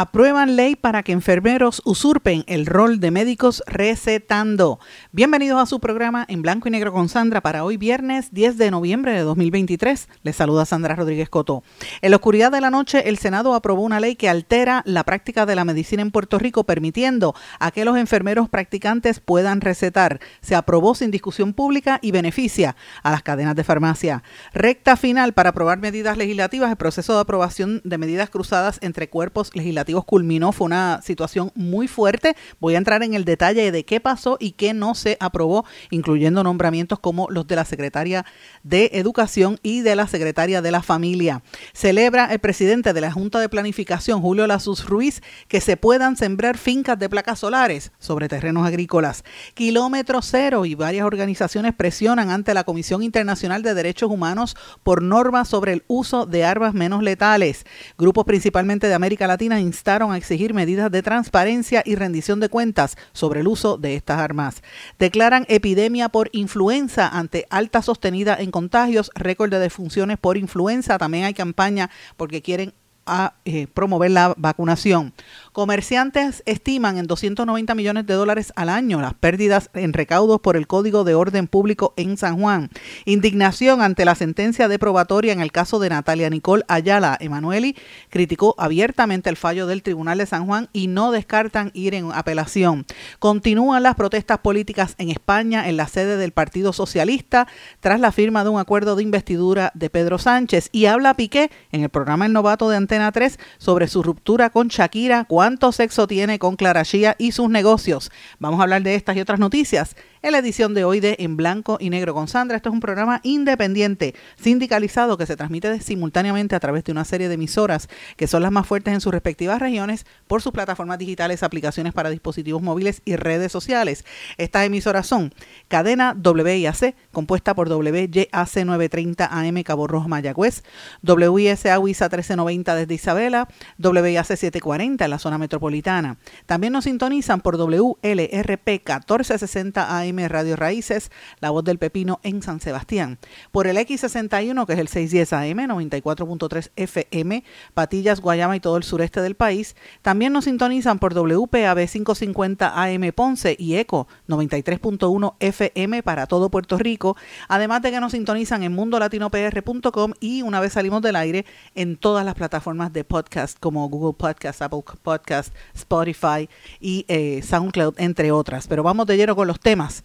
Aprueban ley para que enfermeros usurpen el rol de médicos recetando. Bienvenidos a su programa en blanco y negro con Sandra para hoy viernes 10 de noviembre de 2023. Les saluda Sandra Rodríguez Coto. En la oscuridad de la noche, el Senado aprobó una ley que altera la práctica de la medicina en Puerto Rico, permitiendo a que los enfermeros practicantes puedan recetar. Se aprobó sin discusión pública y beneficia a las cadenas de farmacia. Recta final para aprobar medidas legislativas. El proceso de aprobación de medidas cruzadas entre cuerpos legislativos culminó, fue una situación muy fuerte. Voy a entrar en el detalle de qué pasó y qué no se aprobó, incluyendo nombramientos como los de la secretaria de Educación y de la secretaria de la Familia. Celebra el presidente de la Junta de Planificación, Julio Lazus Ruiz, que se puedan sembrar fincas de placas solares sobre terrenos agrícolas. Kilómetro cero y varias organizaciones presionan ante la Comisión Internacional de Derechos Humanos por normas sobre el uso de armas menos letales. Grupos principalmente de América Latina instaron a exigir medidas de transparencia y rendición de cuentas sobre el uso de estas armas. Declaran epidemia por influenza ante alta sostenida en contagios, récord de defunciones por influenza. También hay campaña porque quieren a eh, promover la vacunación. Comerciantes estiman en 290 millones de dólares al año las pérdidas en recaudos por el Código de Orden Público en San Juan. Indignación ante la sentencia de probatoria en el caso de Natalia Nicole Ayala. Emanueli criticó abiertamente el fallo del Tribunal de San Juan y no descartan ir en apelación. Continúan las protestas políticas en España en la sede del Partido Socialista tras la firma de un acuerdo de investidura de Pedro Sánchez y habla Piqué en el programa El Novato de Antena 3 sobre su ruptura con Shakira, cuánto sexo tiene con Clara Shia y sus negocios. Vamos a hablar de estas y otras noticias en la edición de hoy de En Blanco y Negro con Sandra. Esto es un programa independiente, sindicalizado, que se transmite simultáneamente a través de una serie de emisoras que son las más fuertes en sus respectivas regiones por sus plataformas digitales, aplicaciones para dispositivos móviles y redes sociales. Estas emisoras son Cadena WIAC, compuesta por WYAC 930 AM Cabo Rojo Mayagüez, WISA WISA 1390 desde Isabela, WIAC 740 en la zona metropolitana. También nos sintonizan por WLRP 1460 AM Radio Raíces, La Voz del Pepino en San Sebastián. Por el X61, que es el 610 AM, 94.3 FM, Patillas, Guayama y todo el sureste del país. También nos sintonizan por WPAB 550 AM Ponce y ECO 93.1 FM para todo Puerto Rico. Además de que nos sintonizan en mundolatinopr.com y una vez salimos del aire en todas las plataformas de podcast como Google Podcast, Apple Podcast, Spotify y eh, SoundCloud, entre otras. Pero vamos de lleno con los temas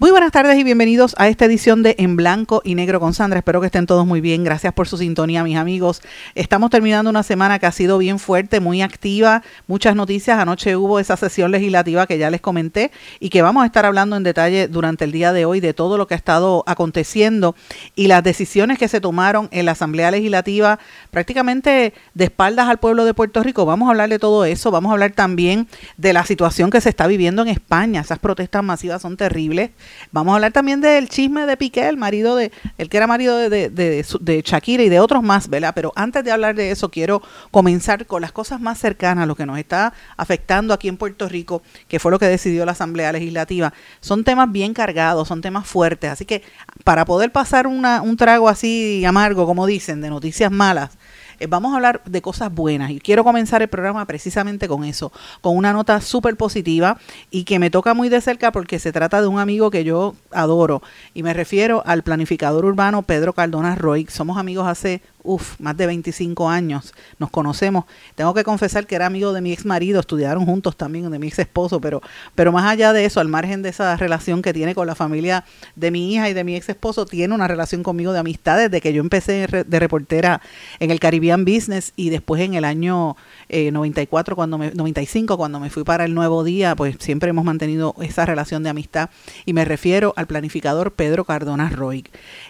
Muy buenas tardes y bienvenidos a esta edición de En Blanco y Negro con Sandra. Espero que estén todos muy bien. Gracias por su sintonía, mis amigos. Estamos terminando una semana que ha sido bien fuerte, muy activa, muchas noticias. Anoche hubo esa sesión legislativa que ya les comenté y que vamos a estar hablando en detalle durante el día de hoy de todo lo que ha estado aconteciendo y las decisiones que se tomaron en la Asamblea Legislativa prácticamente de espaldas al pueblo de Puerto Rico. Vamos a hablar de todo eso. Vamos a hablar también de la situación que se está viviendo en España. Esas protestas masivas son terribles. Vamos a hablar también del chisme de Piqué, el marido de, el que era marido de, de, Shakira y de otros más, ¿verdad? Pero antes de hablar de eso, quiero comenzar con las cosas más cercanas, lo que nos está afectando aquí en Puerto Rico, que fue lo que decidió la Asamblea Legislativa. Son temas bien cargados, son temas fuertes, así que para poder pasar una, un trago así amargo, como dicen, de noticias malas, eh, vamos a hablar de cosas buenas y quiero comenzar el programa precisamente con eso, con una nota súper positiva y que me toca muy de cerca porque se trata de un amigo que yo adoro y me refiero al planificador urbano Pedro Cardona Roy. Somos amigos hace uf, más de 25 años, nos conocemos. Tengo que confesar que era amigo de mi ex marido, estudiaron juntos también, de mi ex esposo, pero, pero más allá de eso, al margen de esa relación que tiene con la familia de mi hija y de mi ex esposo, tiene una relación conmigo de amistad desde que yo empecé de reportera en el Caribbean Business y después en el año 94, eh, cuando me, 95, cuando me fui para el Nuevo Día, pues siempre hemos mantenido esa relación de amistad y me refiero al planificador Pedro Cardona Roy.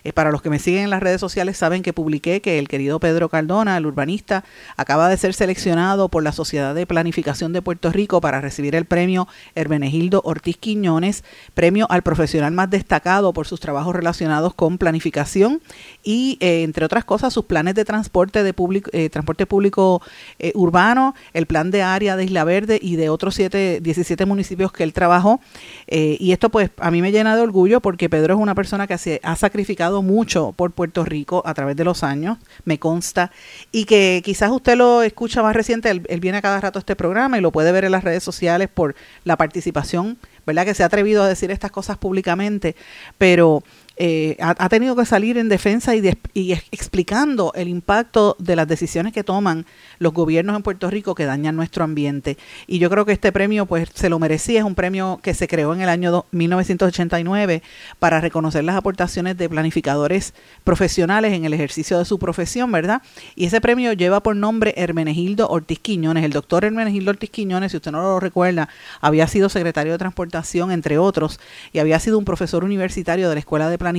Eh, para los que me siguen en las redes sociales saben que publiqué que el querido Pedro Cardona, el urbanista, acaba de ser seleccionado por la Sociedad de Planificación de Puerto Rico para recibir el premio Hermenegildo Ortiz Quiñones, premio al profesional más destacado por sus trabajos relacionados con planificación y, eh, entre otras cosas, sus planes de transporte de público, eh, transporte público eh, urbano, el plan de área de Isla Verde y de otros siete, 17 municipios que él trabajó. y esto, pues, a mí me llena de orgullo porque Pedro es una persona que se ha sacrificado mucho por Puerto Rico a través de los años, me consta, y que quizás usted lo escucha más reciente, él, él viene a cada rato a este programa y lo puede ver en las redes sociales por la participación, ¿verdad? Que se ha atrevido a decir estas cosas públicamente, pero eh, ha, tenido que salir en defensa y, explicando el impacto de las decisiones que toman los gobiernos en Puerto Rico que dañan nuestro ambiente. Y yo creo que este premio pues se lo merecía, es un premio que se creó en el año 1989 para reconocer las aportaciones de planificadores profesionales en el ejercicio de su profesión, ¿verdad? Y ese premio lleva por nombre Hermenegildo Ortiz Quiñones. El doctor Hermenegildo Ortiz Quiñones, si usted no lo recuerda, había sido secretario de Transportación, entre otros, y había sido un profesor universitario de la Escuela de planificación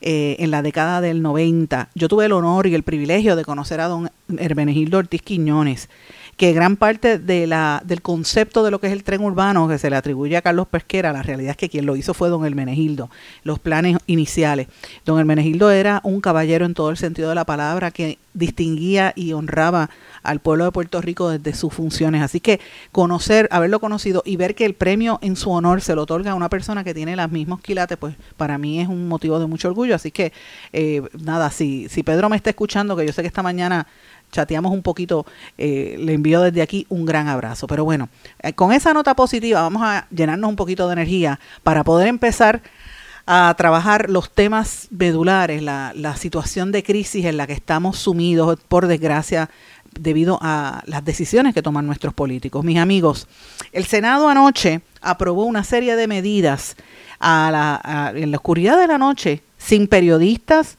eh, en la década del 90. Yo tuve el honor y el privilegio de conocer a don Hermenegildo Ortiz Quiñones, que gran parte de la, del concepto de lo que es el tren urbano que se le atribuye a Carlos Pesquera, la realidad es que quien lo hizo fue don Hermenegildo, los planes iniciales. Don Hermenegildo era un caballero en todo el sentido de la palabra que distinguía y honraba al pueblo de Puerto Rico desde sus funciones. Así que conocer, haberlo conocido y ver que el premio en su honor se lo otorga a una persona que tiene los mismos quilates, pues para mí es un motivo de mucho orgullo. Así que eh, nada, si, si Pedro me está escuchando, que yo sé que esta mañana chateamos un poquito, eh, le envío desde aquí un gran abrazo. Pero bueno, eh, con esa nota positiva vamos a llenarnos un poquito de energía para poder empezar a trabajar los temas medulares, la, situación de crisis en la que estamos sumidos, por desgracia, debido a las decisiones que toman nuestros políticos. Mis amigos, el Senado anoche aprobó una serie de medidas a la, en la oscuridad de la noche, sin periodistas,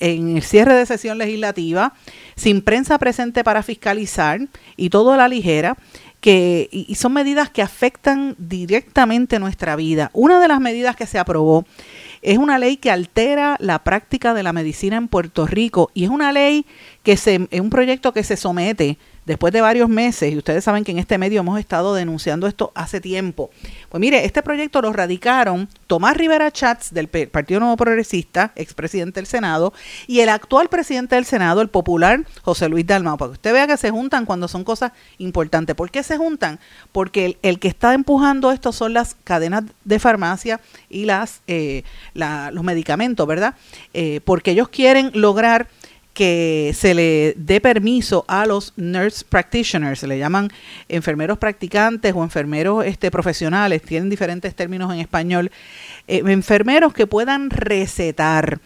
en el cierre de sesión legislativa, sin prensa presente para fiscalizar y todo a la ligera, que, y son medidas que afectan directamente nuestra vida. Una de las medidas que se aprobó es una ley que altera la práctica de la medicina en Puerto Rico y es una ley que se, es un proyecto que se somete después de varios meses, y ustedes saben que en este medio hemos estado denunciando esto hace tiempo. Pues mire, este proyecto lo radicaron Tomás Rivera Chats del Partido Nuevo Progresista, expresidente del Senado, y el actual presidente del Senado, el popular José Luis Dalmao, para que usted vea que se juntan cuando son cosas importantes. ¿Por qué se juntan? Porque el, que está empujando esto son las cadenas de farmacia y las eh, los medicamentos, ¿verdad? Eh, porque ellos quieren lograr que se le dé permiso a los nurse practitioners, se le llaman enfermeros practicantes o enfermeros este, profesionales, tienen diferentes términos en español, eh, enfermeros que puedan recetar.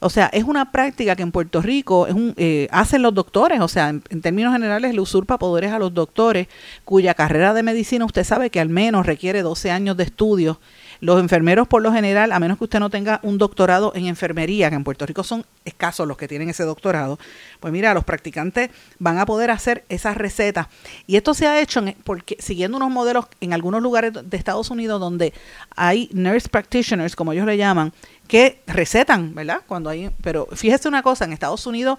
O sea, es una práctica que en Puerto Rico eh, hacen los doctores, o sea, en, en, términos generales le usurpa poderes a los doctores cuya carrera de medicina usted sabe que al menos requiere 12 años de estudios los enfermeros, por lo general, a menos que usted no tenga un doctorado en enfermería, que en Puerto Rico son escasos los que tienen ese doctorado, pues mira, los practicantes van a poder hacer esas recetas. Y esto se ha hecho porque, siguiendo unos modelos en algunos lugares de Estados Unidos donde hay nurse practitioners, como ellos le llaman, que recetan, ¿verdad? Cuando hay, pero fíjese una cosa, en Estados Unidos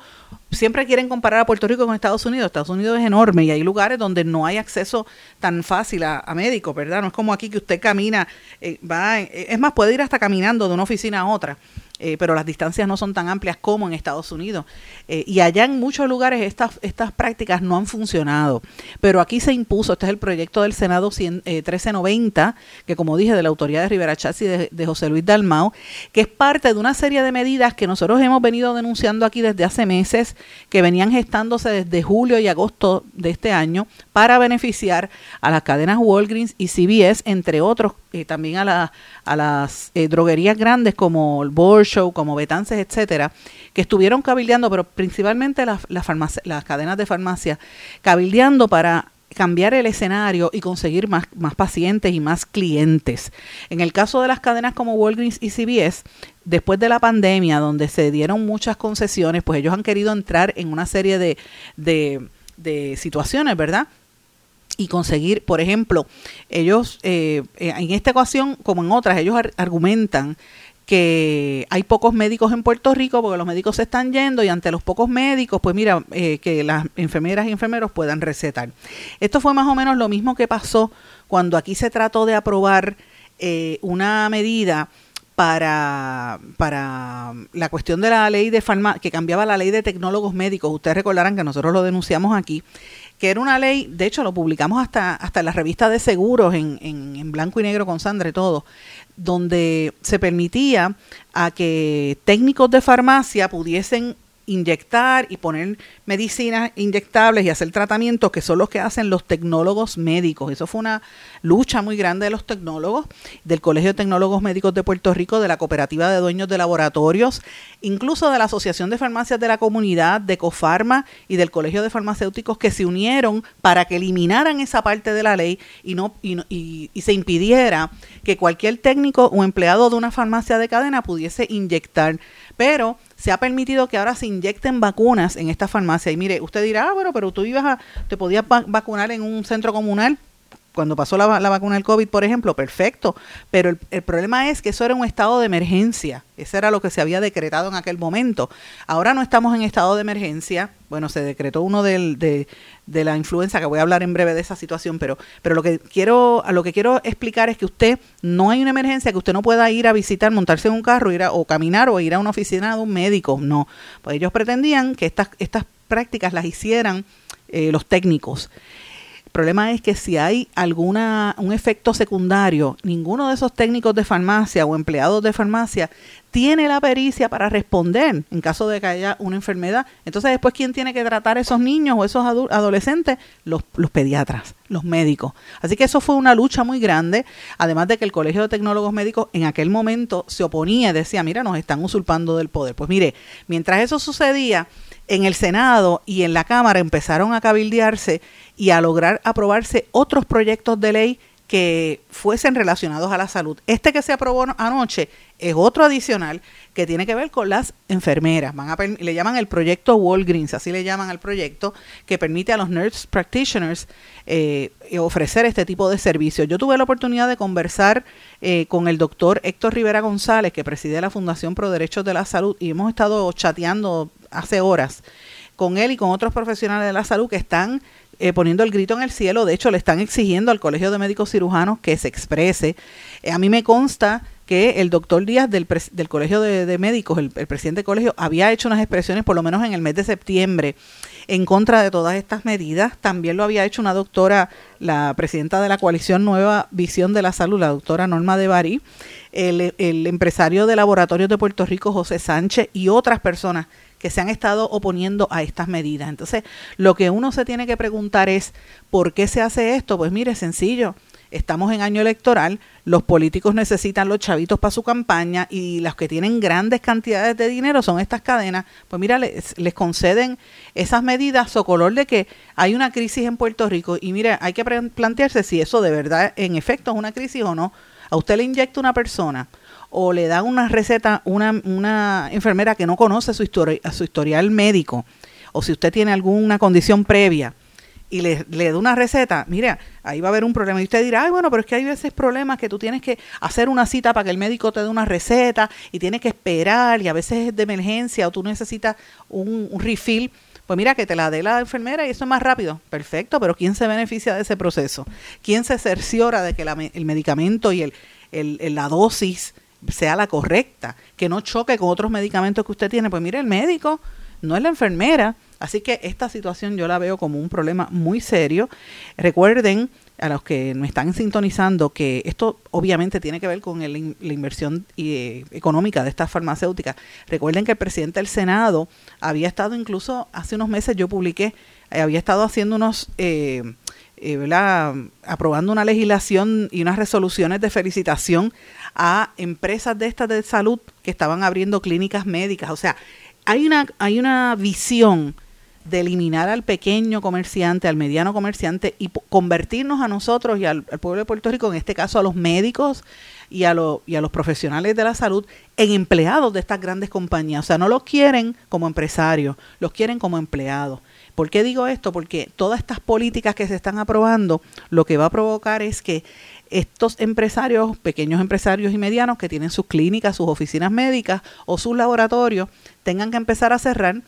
siempre quieren comparar a Puerto Rico con Estados Unidos. Estados Unidos es enorme y hay lugares donde no hay acceso tan fácil a, médicos, ¿verdad? No es como aquí que usted camina, eh, va, es más, puede ir hasta caminando de una oficina a otra. Eh, pero las distancias no son tan amplias como en Estados Unidos. Eh, y allá en muchos lugares estas, estas prácticas no han funcionado. Pero aquí se impuso, este es el proyecto del Senado 1390, eh, que como dije, de la autoridad de Rivera Chassi de, de José Luis Dalmau, que es parte de una serie de medidas que nosotros hemos venido denunciando aquí desde hace meses, que venían gestándose desde julio y agosto de este año para beneficiar a las cadenas Walgreens y CVS, entre otros, también a, a las droguerías grandes como el Bosch, Show, como Betances, etcétera, que estuvieron cabildeando, pero principalmente las, las cadenas de farmacia, cabildeando para cambiar el escenario y conseguir más, más pacientes y más clientes. En el caso de las cadenas como Walgreens y CVS, después de la pandemia, donde se dieron muchas concesiones, pues ellos han querido entrar en una serie de, de, de situaciones, ¿verdad? Y conseguir, por ejemplo, ellos, eh, en esta ocasión, como en otras, ellos argumentan que hay pocos médicos en Puerto Rico porque los médicos se están yendo y ante los pocos médicos, pues mira, eh, que las enfermeras y enfermeros puedan recetar. Esto fue más o menos lo mismo que pasó cuando aquí se trató de aprobar eh, una medida para, para la cuestión de la ley de farmacia, que cambiaba la ley de tecnólogos médicos. Ustedes recordarán que nosotros lo denunciamos aquí, que era una ley, de hecho lo publicamos hasta, hasta en la revista de seguros, en, en, blanco y negro con Sandra y todo, donde se permitía a que técnicos de farmacia pudiesen inyectar y poner medicinas inyectables y hacer tratamientos que son los que hacen los tecnólogos médicos. Eso fue una lucha muy grande de los tecnólogos, del Colegio de Tecnólogos Médicos de Puerto Rico, de la Cooperativa de Dueños de Laboratorios, incluso de la Asociación de Farmacias de la Comunidad, de Cofarma y del Colegio de Farmacéuticos que se unieron para que eliminaran esa parte de la ley y, no, y, y se impidiera que cualquier técnico o empleado de una farmacia de cadena pudiese inyectar. Pero se ha permitido que ahora se inyecten vacunas en esta farmacia. Y mire, usted dirá, ah, bueno, pero tú ibas a, te podías vacunar en un centro comunal cuando pasó la, vacuna del COVID, por ejemplo, perfecto. Pero el, problema es que eso era un estado de emergencia. Eso era lo que se había decretado en aquel momento. Ahora no estamos en estado de emergencia. Bueno, se decretó uno del, de, la influenza, que voy a hablar en breve de esa situación, pero, pero lo que quiero, a lo que quiero explicar es que usted no hay una emergencia que usted no pueda ir a visitar, montarse en un carro, ir a, o caminar o ir a una oficina de un médico. No. Pues ellos pretendían que estas, estas prácticas las hicieran eh, los técnicos. Problema es que si hay alguna un efecto secundario, ninguno de esos técnicos de farmacia o empleados de farmacia tiene la pericia para responder en caso de que haya una enfermedad. Entonces, después, ¿quién tiene que tratar a esos niños o esos adolescentes? Los, los pediatras, los médicos. Así que eso fue una lucha muy grande, además de que el Colegio de Tecnólogos Médicos en aquel momento se oponía decía, mira, nos están usurpando del poder. Pues mire, mientras eso sucedía, en el Senado y en la Cámara empezaron a cabildearse y a lograr aprobarse otros proyectos de ley que fuesen relacionados a la salud. Este que se aprobó anoche es otro adicional que tiene que ver con las enfermeras. Van a, le llaman el proyecto Walgreens, así le llaman al proyecto, que permite a los nurse practitioners eh, ofrecer este tipo de servicios. Yo tuve la oportunidad de conversar eh, con el doctor Héctor Rivera González, que preside la Fundación Pro Derechos de la Salud, y hemos estado chateando hace horas con él y con otros profesionales de la salud que están eh, poniendo el grito en el cielo. De hecho, le están exigiendo al Colegio de Médicos Cirujanos que se exprese. Eh, a mí me consta que el doctor Díaz del, Colegio de, Médicos, el, presidente del colegio, había hecho unas expresiones, por lo menos en el mes de septiembre, en contra de todas estas medidas. También lo había hecho una doctora, la presidenta de la coalición Nueva Visión de la Salud, la doctora Norma de Bari, el, el empresario de laboratorios de Puerto Rico, José Sánchez, y otras personas que se han estado oponiendo a estas medidas. Entonces, lo que uno se tiene que preguntar es, ¿por qué se hace esto? Pues mire, sencillo. Estamos en año electoral, los políticos necesitan los chavitos para su campaña y los que tienen grandes cantidades de dinero son estas cadenas. Pues mira, les, conceden esas medidas o color de que hay una crisis en Puerto Rico y mira, hay que plantearse si eso de verdad en efecto es una crisis o no. A usted le inyecta una persona o le da una receta una, una enfermera que no conoce su, su historial médico, o si usted tiene alguna condición previa y le, le da una receta, mira, ahí va a haber un problema. Y usted dirá, ay, bueno, pero es que hay veces problemas que tú tienes que hacer una cita para que el médico te dé una receta y tienes que esperar y a veces es de emergencia o tú necesitas un, refill. Pues mira, que te la dé la enfermera y eso es más rápido. Perfecto, pero ¿quién se beneficia de ese proceso? ¿Quién se cerciora de que el medicamento y el, el, la dosis sea la correcta, que no choque con otros medicamentos que usted tiene. Pues mire, el médico no es la enfermera. Así que esta situación yo la veo como un problema muy serio. Recuerden a los que me están sintonizando que esto obviamente tiene que ver con el, la inversión eh, económica de estas farmacéuticas. Recuerden que el presidente del Senado había estado incluso hace unos meses, yo publiqué, eh, había estado haciendo unos... Eh, aprobando una legislación y unas resoluciones de felicitación a empresas de estas de salud que estaban abriendo clínicas médicas. O sea, hay una, hay una visión de eliminar al pequeño comerciante, al mediano comerciante y convertirnos a nosotros y al, pueblo de Puerto Rico, en este caso a los médicos, y a, y a los profesionales de la salud en empleados de estas grandes compañías. O sea, no los quieren como empresarios, los quieren como empleados. ¿Por qué digo esto? Porque todas estas políticas que se están aprobando, lo que va a provocar es que estos empresarios, pequeños empresarios y medianos que tienen sus clínicas, sus oficinas médicas o sus laboratorios, tengan que empezar a cerrar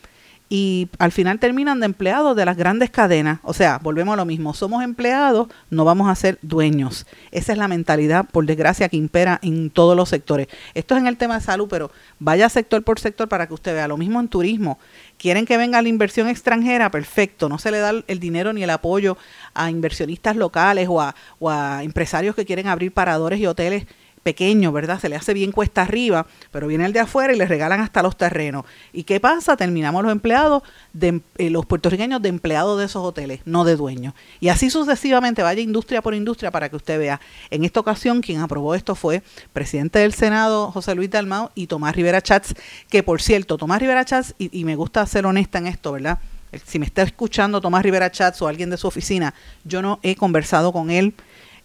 y al final terminan de empleados de las grandes cadenas. O sea, volvemos a lo mismo, somos empleados, no vamos a ser dueños. Esa es la mentalidad, por desgracia, que impera en todos los sectores. Esto es en el tema de salud, pero vaya sector por sector para que usted vea. Lo mismo en turismo. Quieren que venga la inversión extranjera, perfecto. No se le da el dinero ni el apoyo a inversionistas locales o a, o a empresarios que quieren abrir paradores y hoteles pequeño, ¿verdad? Se le hace bien cuesta arriba, pero viene el de afuera y le regalan hasta los terrenos. ¿Y qué pasa? Terminamos los empleados, de, eh, los puertorriqueños de empleados de esos hoteles, no de dueños. Y así sucesivamente, vaya industria por industria para que usted vea. En esta ocasión, quien aprobó esto fue presidente del Senado, José Luis Dalmau, y Tomás Rivera Chats, que por cierto, Tomás Rivera Chats, y, y me gusta ser honesta en esto, ¿verdad? Si me está escuchando Tomás Rivera Chats o alguien de su oficina, yo no he conversado con él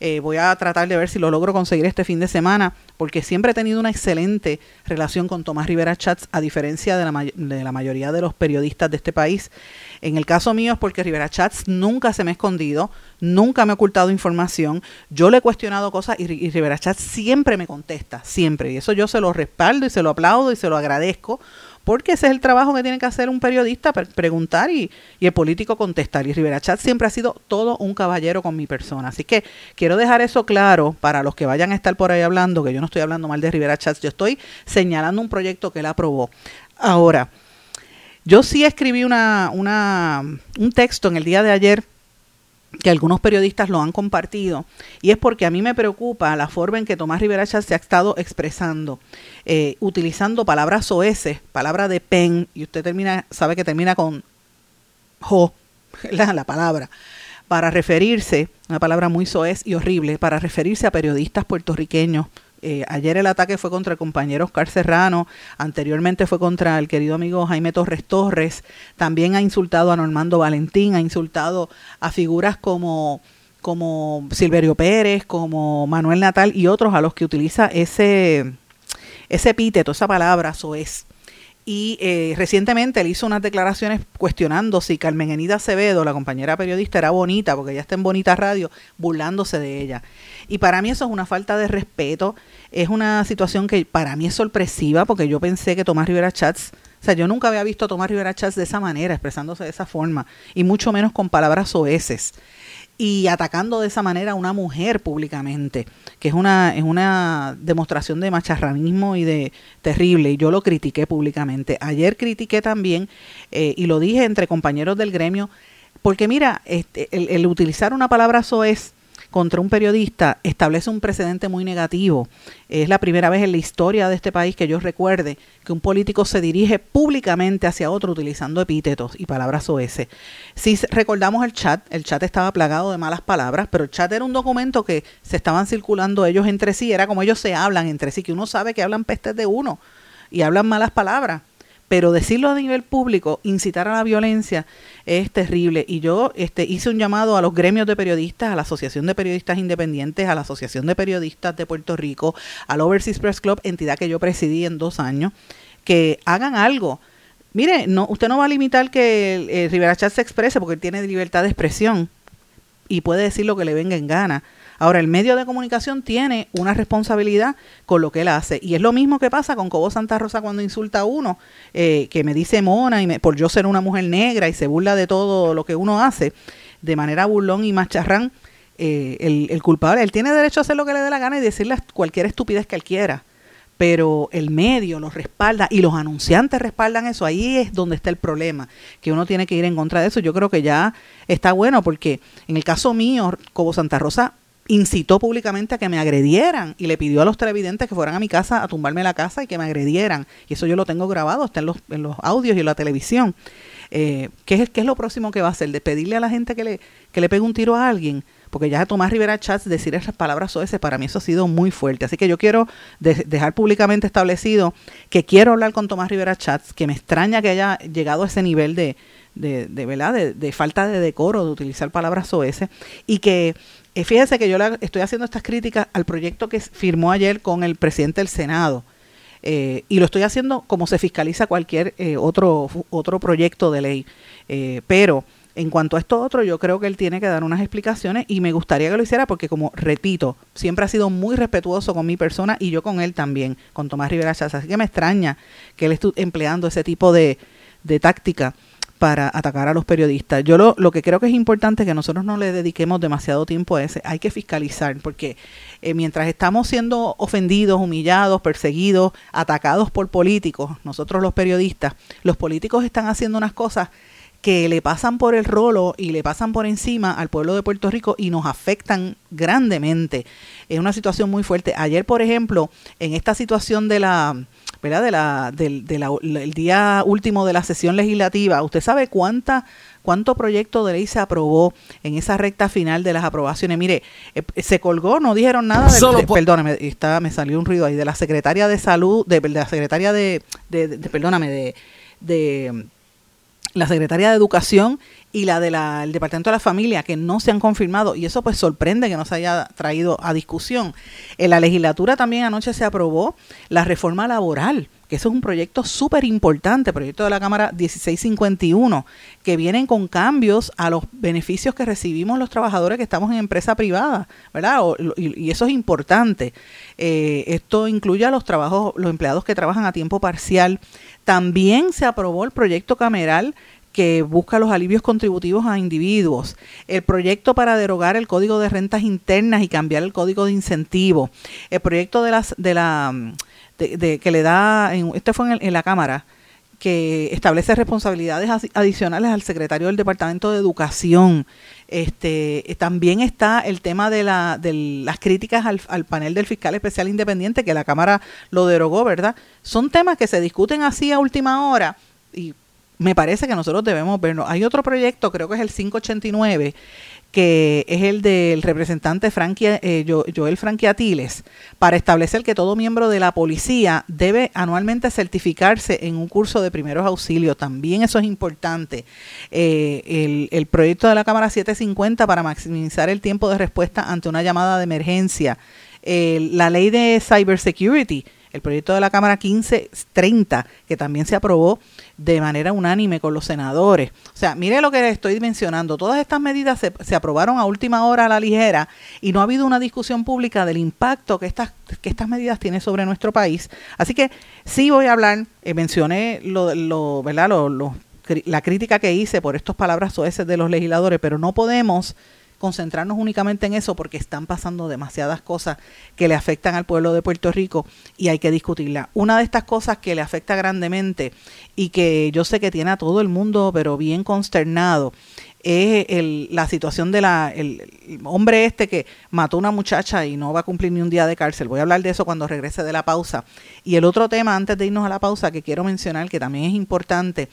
eh, voy a tratar de ver si lo logro conseguir este fin de semana, porque siempre he tenido una excelente relación con Tomás Rivera Chats, a diferencia de la, de la mayoría de los periodistas de este país. En el caso mío es porque Rivera Chats nunca se me ha escondido, nunca me ha ocultado información. Yo le he cuestionado cosas y, y Rivera Chats siempre me contesta, siempre. Y eso yo se lo respaldo y se lo aplaudo y se lo agradezco porque ese es el trabajo que tiene que hacer un periodista, preguntar y, el político contestar. Y Rivera Chat siempre ha sido todo un caballero con mi persona. Así que quiero dejar eso claro para los que vayan a estar por ahí hablando, que yo no estoy hablando mal de Rivera Chat, yo estoy señalando un proyecto que él aprobó. Ahora, yo sí escribí una, una, un texto en el día de ayer que algunos periodistas lo han compartido, y es porque a mí me preocupa la forma en que Tomás Rivera se ha estado expresando, eh, utilizando palabras soeces, palabra de pen, y usted termina, sabe que termina con jo, la, la palabra, para referirse, una palabra muy soez y horrible, para referirse a periodistas puertorriqueños, eh, ayer el ataque fue contra el compañero Oscar Serrano, anteriormente fue contra el querido amigo Jaime Torres Torres, también ha insultado a Normando Valentín, ha insultado a figuras como como Silverio Pérez, como Manuel Natal y otros a los que utiliza ese, ese epíteto, esa palabra, soez. Y eh, recientemente él hizo unas declaraciones cuestionando si Carmen Enida Acevedo, la compañera periodista, era bonita, porque ella está en Bonita Radio, burlándose de ella. Y para mí eso es una falta de respeto, es una situación que para mí es sorpresiva, porque yo pensé que Tomás Rivera Chats, o sea, yo nunca había visto a Tomás Rivera Chats de esa manera, expresándose de esa forma, y mucho menos con palabras soeces y atacando de esa manera a una mujer públicamente, que es una, es una demostración de macharranismo y de terrible, y yo lo critiqué públicamente. Ayer critiqué también, eh, y lo dije entre compañeros del gremio, porque mira, este, el, el utilizar una palabra soez contra un periodista establece un precedente muy negativo. Es la primera vez en la historia de este país que yo recuerde que un político se dirige públicamente hacia otro utilizando epítetos y palabras OS. Si recordamos el chat, el chat estaba plagado de malas palabras, pero el chat era un documento que se estaban circulando ellos entre sí, era como ellos se hablan entre sí, que uno sabe que hablan pestes de uno y hablan malas palabras pero decirlo a nivel público, incitar a la violencia, es terrible. Y yo este, hice un llamado a los gremios de periodistas, a la Asociación de Periodistas Independientes, a la Asociación de Periodistas de Puerto Rico, al Overseas Press Club, entidad que yo presidí en dos años, que hagan algo. Mire, no, usted no va a limitar que el, Rivera Chat se exprese porque tiene libertad de expresión y puede decir lo que le venga en gana Ahora, el medio de comunicación tiene una responsabilidad con lo que él hace. Y es lo mismo que pasa con Cobo Santa Rosa cuando insulta a uno, eh, que me dice mona y por yo ser una mujer negra y se burla de todo lo que uno hace, de manera burlón y macharrán. Eh, el, culpable, él tiene derecho a hacer lo que le dé la gana y decirle cualquier estupidez que él quiera pero el medio lo respalda y los anunciantes respaldan eso, ahí es donde está el problema, que uno tiene que ir en contra de eso. Yo creo que ya está bueno porque en el caso mío, Cobo Santa Rosa incitó públicamente a que me agredieran y le pidió a los televidentes que fueran a mi casa a tumbarme la casa y que me agredieran. Y eso yo lo tengo grabado, está en los, en los audios y en la televisión. Eh, ¿qué, es, ¿Qué es lo próximo que va a hacer? ¿De pedirle a la gente que le, que le pegue un tiro a alguien? Porque ya Tomás Rivera Chats decir esas palabras ese para mí eso ha sido muy fuerte. Así que yo quiero dejar públicamente establecido que quiero hablar con Tomás Rivera Chats, que me extraña que haya llegado a ese nivel de, de, de, ¿verdad? De, falta de decoro, de utilizar palabras soeces, y que eh, fíjese que yo estoy haciendo estas críticas al proyecto que firmó ayer con el presidente del Senado. Eh, y lo estoy haciendo como se fiscaliza cualquier eh, otro, otro proyecto de ley. pero en cuanto a esto otro, yo creo que él tiene que dar unas explicaciones y me gustaría que lo hiciera porque, como repito, siempre ha sido muy respetuoso con mi persona y yo con él también, con Tomás Rivera Chávez. Así que me extraña que él esté empleando ese tipo de, de táctica para atacar a los periodistas. Yo lo, lo que creo que es importante es que nosotros no le dediquemos demasiado tiempo a ese. Hay que fiscalizar porque eh, mientras estamos siendo ofendidos, humillados, perseguidos, atacados por políticos, nosotros los periodistas, los políticos están haciendo unas cosas que le pasan por el rolo y le pasan por encima al pueblo de Puerto Rico y nos afectan grandemente. Es una situación muy fuerte. Ayer, por ejemplo, en esta situación de la ¿verdad? De la, del, el día último de la sesión legislativa, ¿usted sabe cuánta cuánto proyecto de ley se aprobó en esa recta final de las aprobaciones. Mire, eh, se colgó, no dijeron nada de, perdóname, está, me salió un ruido ahí, de la secretaria de salud, de, la secretaria de, de, de perdóname, de, de la secretaria de Educación y la del Departamento de la Familia, que no se han confirmado, y eso pues sorprende que no se haya traído a discusión. En la legislatura también anoche se aprobó la reforma laboral, que eso es un proyecto súper importante, proyecto de la Cámara 1651, que vienen con cambios a los beneficios que recibimos los trabajadores que estamos en empresa privada, ¿verdad? y, eso es importante. Eh, esto incluye a los trabajos, los empleados que trabajan a tiempo parcial. También se aprobó el proyecto cameral que busca los alivios contributivos a individuos, el proyecto para derogar el código de rentas internas y cambiar el código de incentivo, el proyecto de las de la de, que le da, este fue en, la Cámara, que establece responsabilidades adicionales al secretario del Departamento de Educación. Este, también está el tema de, la, de las críticas al, al, panel del fiscal especial independiente, que la Cámara lo derogó, ¿verdad? Son temas que se discuten así a última hora y me parece que nosotros debemos vernos. Hay otro proyecto, creo que es el 589, que es el del representante Frankie, eh, Joel Franquiatiles, para establecer que todo miembro de la policía debe anualmente certificarse en un curso de primeros auxilios. También eso es importante. Eh, el, el, proyecto de la Cámara 750 para maximizar el tiempo de respuesta ante una llamada de emergencia. la ley de cybersecurity, el proyecto de la Cámara 1530, que también se aprobó de manera unánime con los senadores. O sea, mire lo que les estoy mencionando. Todas estas medidas se, aprobaron a última hora a la ligera y no ha habido una discusión pública del impacto que estas, que estas medidas tienen sobre nuestro país. Así que sí voy a hablar, eh, mencioné lo, lo, ¿verdad? Lo, la crítica que hice por estas palabras soeces de los legisladores, pero no podemos concentrarnos únicamente en eso porque están pasando demasiadas cosas que le afectan al pueblo de Puerto Rico y hay que discutirla. Una de estas cosas que le afecta grandemente y que yo sé que tiene a todo el mundo pero bien consternado es el, la situación de la el, hombre este que mató a una muchacha y no va a cumplir ni un día de cárcel. Voy a hablar de eso cuando regrese de la pausa. Y el otro tema, antes de irnos a la pausa, que quiero mencionar, que también es importante,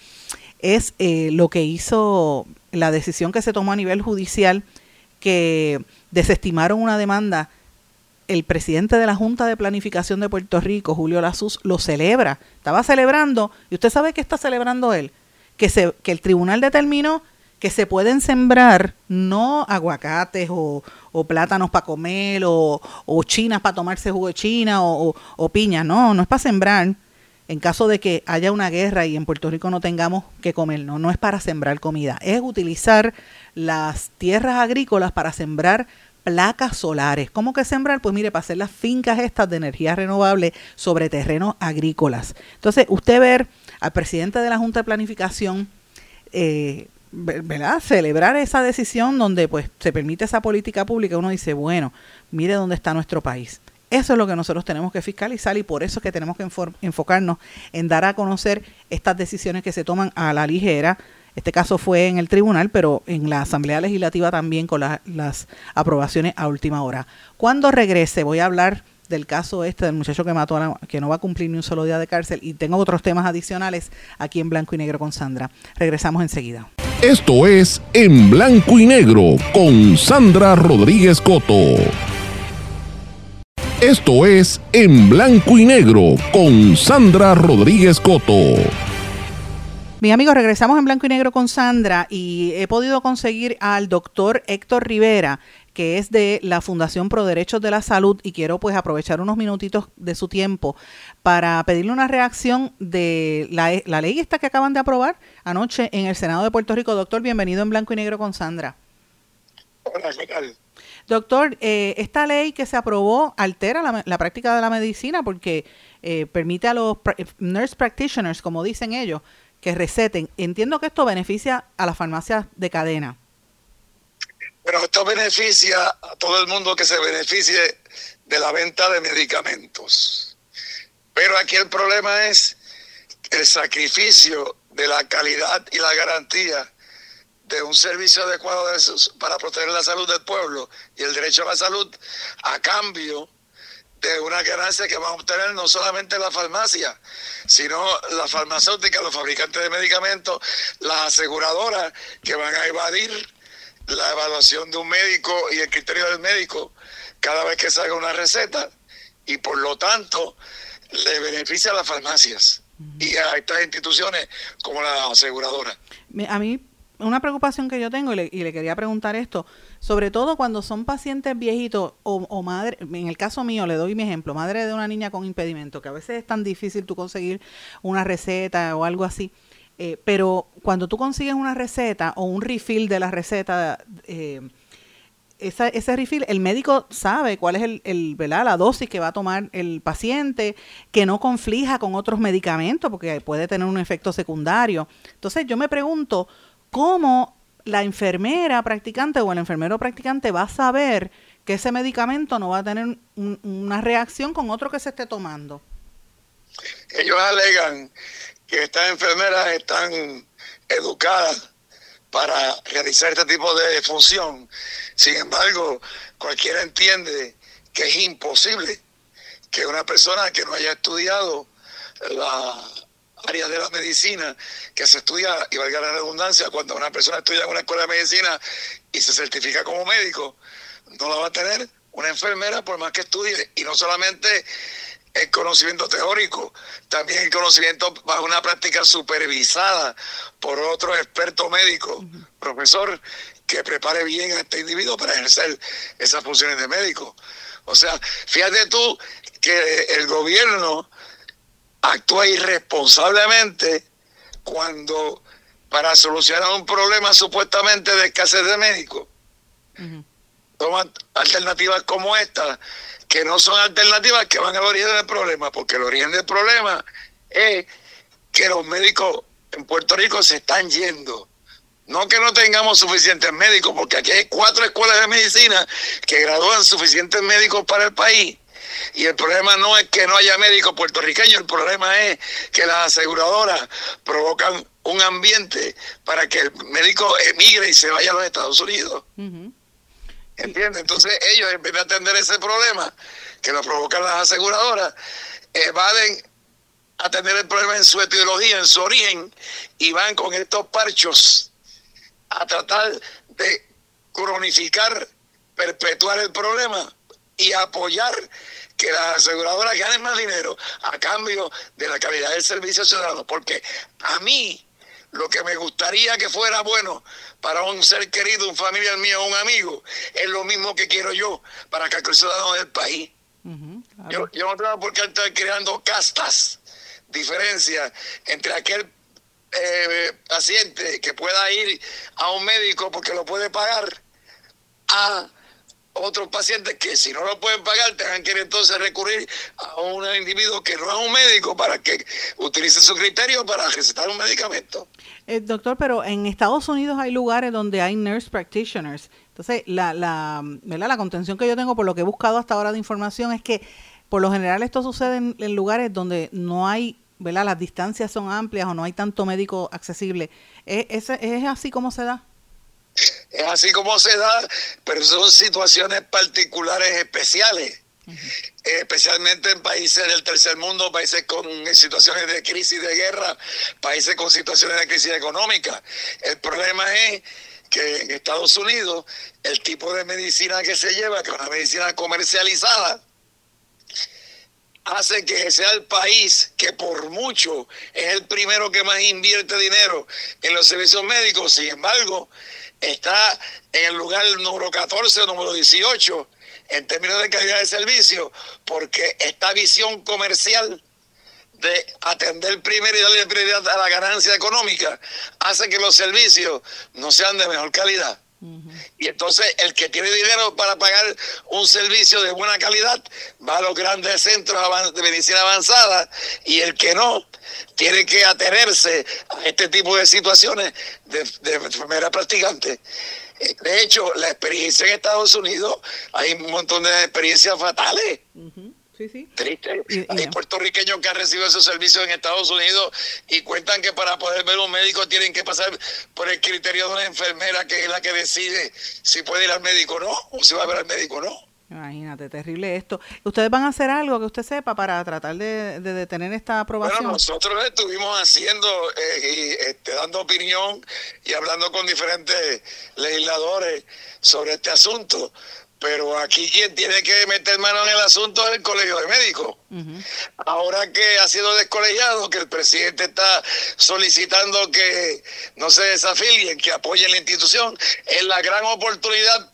es eh, lo que hizo la decisión que se tomó a nivel judicial que desestimaron una demanda, el presidente de la Junta de Planificación de Puerto Rico, Julio Lazus, lo celebra. Estaba celebrando, y usted sabe qué está celebrando él, que, se, que el tribunal determinó que se pueden sembrar no aguacates o, plátanos para comer o, o chinas para tomarse jugo de china o, o piñas, no, no es para sembrar en caso de que haya una guerra y en Puerto Rico no tengamos que comer, no, no es para sembrar comida, es utilizar las tierras agrícolas para sembrar placas solares. ¿Cómo que sembrar? Pues mire, para hacer las fincas estas de energía renovable sobre terrenos agrícolas. Entonces, usted ver al presidente de la Junta de Planificación, eh, ¿verdad? Celebrar esa decisión donde pues se permite esa política pública, uno dice, bueno, mire dónde está nuestro país. Eso es lo que nosotros tenemos que fiscalizar y por eso es que tenemos que enfocarnos en dar a conocer estas decisiones que se toman a la ligera. Este caso fue en el tribunal, pero en la Asamblea Legislativa también con las aprobaciones a última hora. Cuando regrese voy a hablar del caso este del muchacho que mató a la, que no va a cumplir ni un solo día de cárcel y tengo otros temas adicionales aquí en Blanco y Negro con Sandra. Regresamos enseguida. Esto es En Blanco y Negro con Sandra Rodríguez Coto. Esto es En Blanco y Negro con Sandra Rodríguez Coto. Mi amigo, regresamos en blanco y negro con Sandra y he podido conseguir al doctor Héctor Rivera, que es de la Fundación Pro Derechos de la Salud y quiero pues aprovechar unos minutitos de su tiempo para pedirle una reacción de la, la ley esta que acaban de aprobar anoche en el Senado de Puerto Rico. Doctor, bienvenido en blanco y negro con Sandra. Hola, ¿qué tal? Doctor, eh, esta ley que se aprobó altera la, práctica de la medicina porque eh, permite a los nurse practitioners, como dicen ellos, que receten. Entiendo que esto beneficia a las farmacias de cadena. Pero esto beneficia a todo el mundo que se beneficie de la venta de medicamentos. Pero aquí el problema es el sacrificio de la calidad y la garantía de un servicio adecuado para proteger la salud del pueblo y el derecho a la salud a cambio de una ganancia que van a obtener no solamente la farmacia, sino la farmacéutica, los fabricantes de medicamentos, las aseguradoras que van a evadir la evaluación de un médico y el criterio del médico cada vez que salga una receta y por lo tanto le beneficia a las farmacias y a estas instituciones como la aseguradora. A mí una preocupación que yo tengo y le, quería preguntar esto, sobre todo cuando son pacientes viejitos o, madre, en el caso mío, le doy mi ejemplo, madre de una niña con impedimento, que a veces es tan difícil tú conseguir una receta o algo así, eh, pero cuando tú consigues una receta o un refill de la receta, eh, esa, ese refill, el médico sabe cuál es el, el, la dosis que va a tomar el paciente, que no conflija con otros medicamentos, porque puede tener un efecto secundario. Entonces yo me pregunto, ¿cómo la enfermera practicante o el enfermero practicante va a saber que ese medicamento no va a tener un, una reacción con otro que se esté tomando. Ellos alegan que estas enfermeras están educadas para realizar este tipo de función. Sin embargo, cualquiera entiende que es imposible que una persona que no haya estudiado la área de la medicina que se estudia, y valga la redundancia, cuando una persona estudia en una escuela de medicina y se certifica como médico, no la va a tener una enfermera por más que estudie. Y no solamente el conocimiento teórico, también el conocimiento bajo una práctica supervisada por otro experto médico, uh -huh. profesor, que prepare bien a este individuo para ejercer esas funciones de médico. O sea, fíjate tú que el gobierno actúa irresponsablemente cuando para solucionar un problema supuestamente de escasez de médicos, uh -huh. toman alternativas como esta, que no son alternativas que van al origen del problema, porque el origen del problema es que los médicos en Puerto Rico se están yendo. No que no tengamos suficientes médicos, porque aquí hay cuatro escuelas de medicina que gradúan suficientes médicos para el país. Y el problema no es que no haya médicos puertorriqueños, el problema es que las aseguradoras provocan un ambiente para que el médico emigre y se vaya a los Estados Unidos. Uh -huh. ¿Entiendes? Entonces ellos, en vez de atender ese problema que lo provocan las aseguradoras, evaden atender el problema en su etiología, en su origen, y van con estos parchos a tratar de cronificar, perpetuar el problema y apoyar que las aseguradoras ganen más dinero a cambio de la calidad del servicio ciudadano. Porque a mí lo que me gustaría que fuera bueno para un ser querido, un familiar mío, un amigo, es lo mismo que quiero yo para que el ciudadano del país. Uh -huh, claro. yo, yo, no tengo por qué estar creando castas, diferencias entre aquel eh, paciente que pueda ir a un médico porque lo puede pagar a otros pacientes que si no lo pueden pagar tengan que entonces recurrir a un individuo que no es un médico para que utilice su criterio para recetar un medicamento. Eh, doctor, pero en Estados Unidos hay lugares donde hay nurse practitioners. Entonces, la, la, ¿verdad? la contención que yo tengo por lo que he buscado hasta ahora de información es que por lo general esto sucede en, en lugares donde no hay, ¿verdad? Las distancias son amplias o no hay tanto médico accesible. ¿Es, es, es así como se da? Es así como se da, pero son situaciones particulares especiales. Uh -huh. especialmente en países del tercer mundo, países con situaciones de crisis de guerra, países con situaciones de crisis económica. El problema es que en Estados Unidos el tipo de medicina que se lleva, que es una medicina comercializada, hace que sea el país que por mucho es el primero que más invierte dinero en los servicios médicos, sin embargo, está en el lugar número 14 o número 18 en términos de calidad de servicio, porque esta visión comercial de atender primero y darle prioridad a la ganancia económica hace que los servicios no sean de mejor calidad. Y entonces el que tiene dinero para pagar un servicio de buena calidad va a los grandes centros de medicina avanzada y el que no tiene que atenerse a este tipo de situaciones de, de enfermera practicante. Eh, de hecho, la experiencia en Estados Unidos, hay un montón de experiencias fatales. Sí, sí. Triste. Hay puertorriqueños que han recibido esos servicios en Estados Unidos y cuentan que para poder ver un médico tienen que pasar por el criterio de una enfermera que es la que decide si puede ir al médico o no, o si va a ver al médico o no. Imagínate, terrible esto. ¿Ustedes van a hacer algo que usted sepa para tratar de, detener esta aprobación? Bueno, nosotros estuvimos haciendo eh, y este, dando opinión y hablando con diferentes legisladores sobre este asunto pero aquí quien tiene que meter mano en el asunto es el Colegio de Médicos. Ahora que ha sido descolegiado, que el presidente está solicitando que no se desafilien, que apoyen la institución, es la gran oportunidad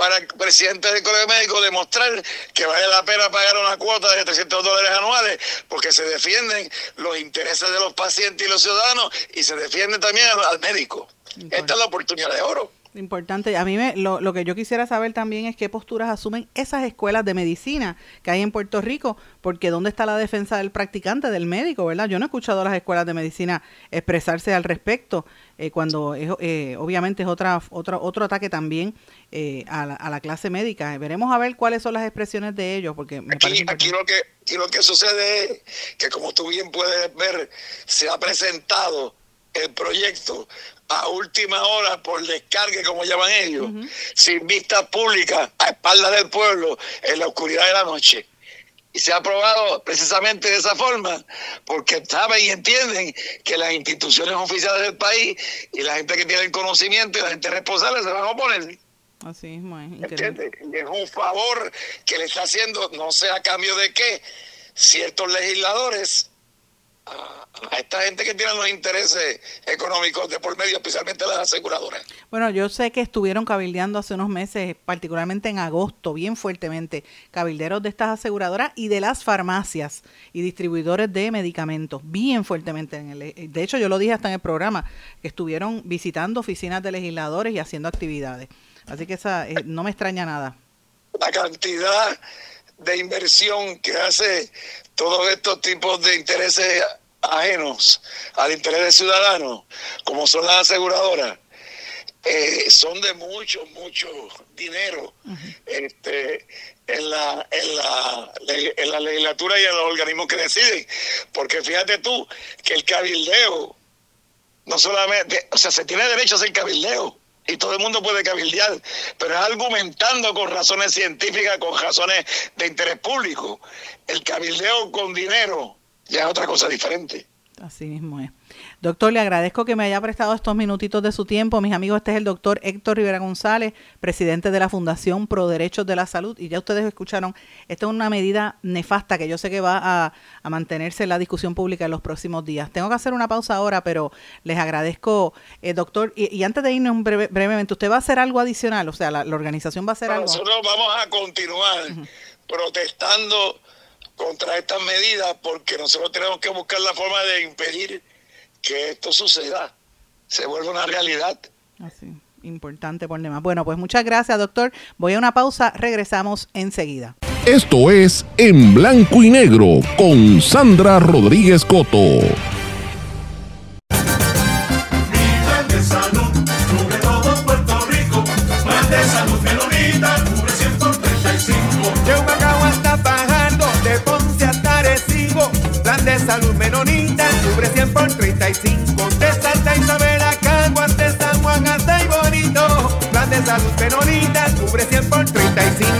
para el presidente del Colegio de Médicos demostrar que vale la pena pagar una cuota de 300 dólares anuales porque se defienden los intereses de los pacientes y los ciudadanos y se defiende también al médico. Esta es la oportunidad de oro. Importante. A mí me, lo, lo, que yo quisiera saber también es qué posturas asumen esas escuelas de medicina que hay en Puerto Rico, porque ¿dónde está la defensa del practicante, del médico, verdad? Yo no he escuchado a las escuelas de medicina expresarse al respecto, eh, cuando eh, obviamente es otra, otro, otro ataque también eh, a, la, a, la, clase médica. Veremos a ver cuáles son las expresiones de ellos, porque me aquí, aquí lo que aquí lo que sucede es que como tú bien puedes ver, se ha presentado el proyecto a última hora por descargue, como llaman ellos, sin vista pública, a espaldas del pueblo, en la oscuridad de la noche. Y se ha aprobado precisamente de esa forma, porque saben y entienden que las instituciones oficiales del país y la gente que tiene el conocimiento y la gente responsable se van a oponer. Así mismo es. Es un favor que le está haciendo, no sé a cambio de qué, ciertos legisladores a, esta gente que tiene los intereses económicos de por medio, especialmente las aseguradoras. Bueno, yo sé que estuvieron cabildeando hace unos meses, particularmente en agosto, bien fuertemente, cabilderos de estas aseguradoras y de las farmacias y distribuidores de medicamentos, bien fuertemente. En el, de hecho, yo lo dije hasta en el programa, que estuvieron visitando oficinas de legisladores y haciendo actividades. Así que esa eh, no me extraña nada. La cantidad de inversión que hace todos estos tipos de intereses ajenos al interés del ciudadano, como son las aseguradoras, eh, son de mucho, mucho dinero este, en, la, en, la, en la legislatura y en los organismos que deciden. Porque fíjate tú que el cabildeo, no solamente, o sea, se tiene derecho a hacer cabildeo y todo el mundo puede cabildear, pero es argumentando con razones científicas, con razones de interés público. El cabildeo con dinero ya es otra cosa diferente. Así mismo es. Doctor, le agradezco que me haya prestado estos minutitos de su tiempo. Mis amigos, este es el doctor Héctor Rivera González, presidente de la Fundación Pro Derechos de la Salud. Y ya ustedes escucharon, esta es una medida nefasta que yo sé que va a, mantenerse en la discusión pública en los próximos días. Tengo que hacer una pausa ahora, pero les agradezco, eh, doctor. Y, antes de irnos brevemente, ¿usted va a hacer algo adicional? O sea, la, organización va a hacer algo. Nosotros vamos a continuar protestando contra estas medidas porque nosotros tenemos que buscar la forma de impedir que esto suceda, se vuelva una realidad. Así, importante por demás. Bueno, pues muchas gracias, doctor. Voy a una pausa, regresamos enseguida. Esto es En Blanco y Negro con Sandra Rodríguez Coto. de salud menonita cubre 100 por 35. De Santa Isabel a Caguas, de San Juan hasta y bonito. Plan de salud menonita cubre 100 por 35.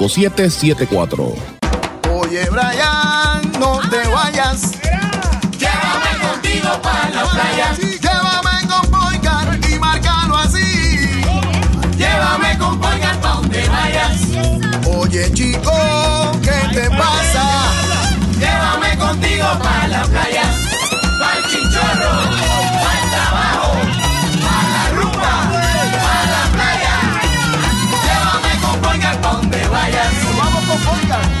Oye, Brian, no te vayas. Llévame contigo para la playa. Llévame con Boycar y márcalo así. Llévame con Boycar pa' donde vayas. Oye, chico, ¿qué te pasa? Llévame contigo para la playa. Pa'l chinchorro, Vamos con Boycar.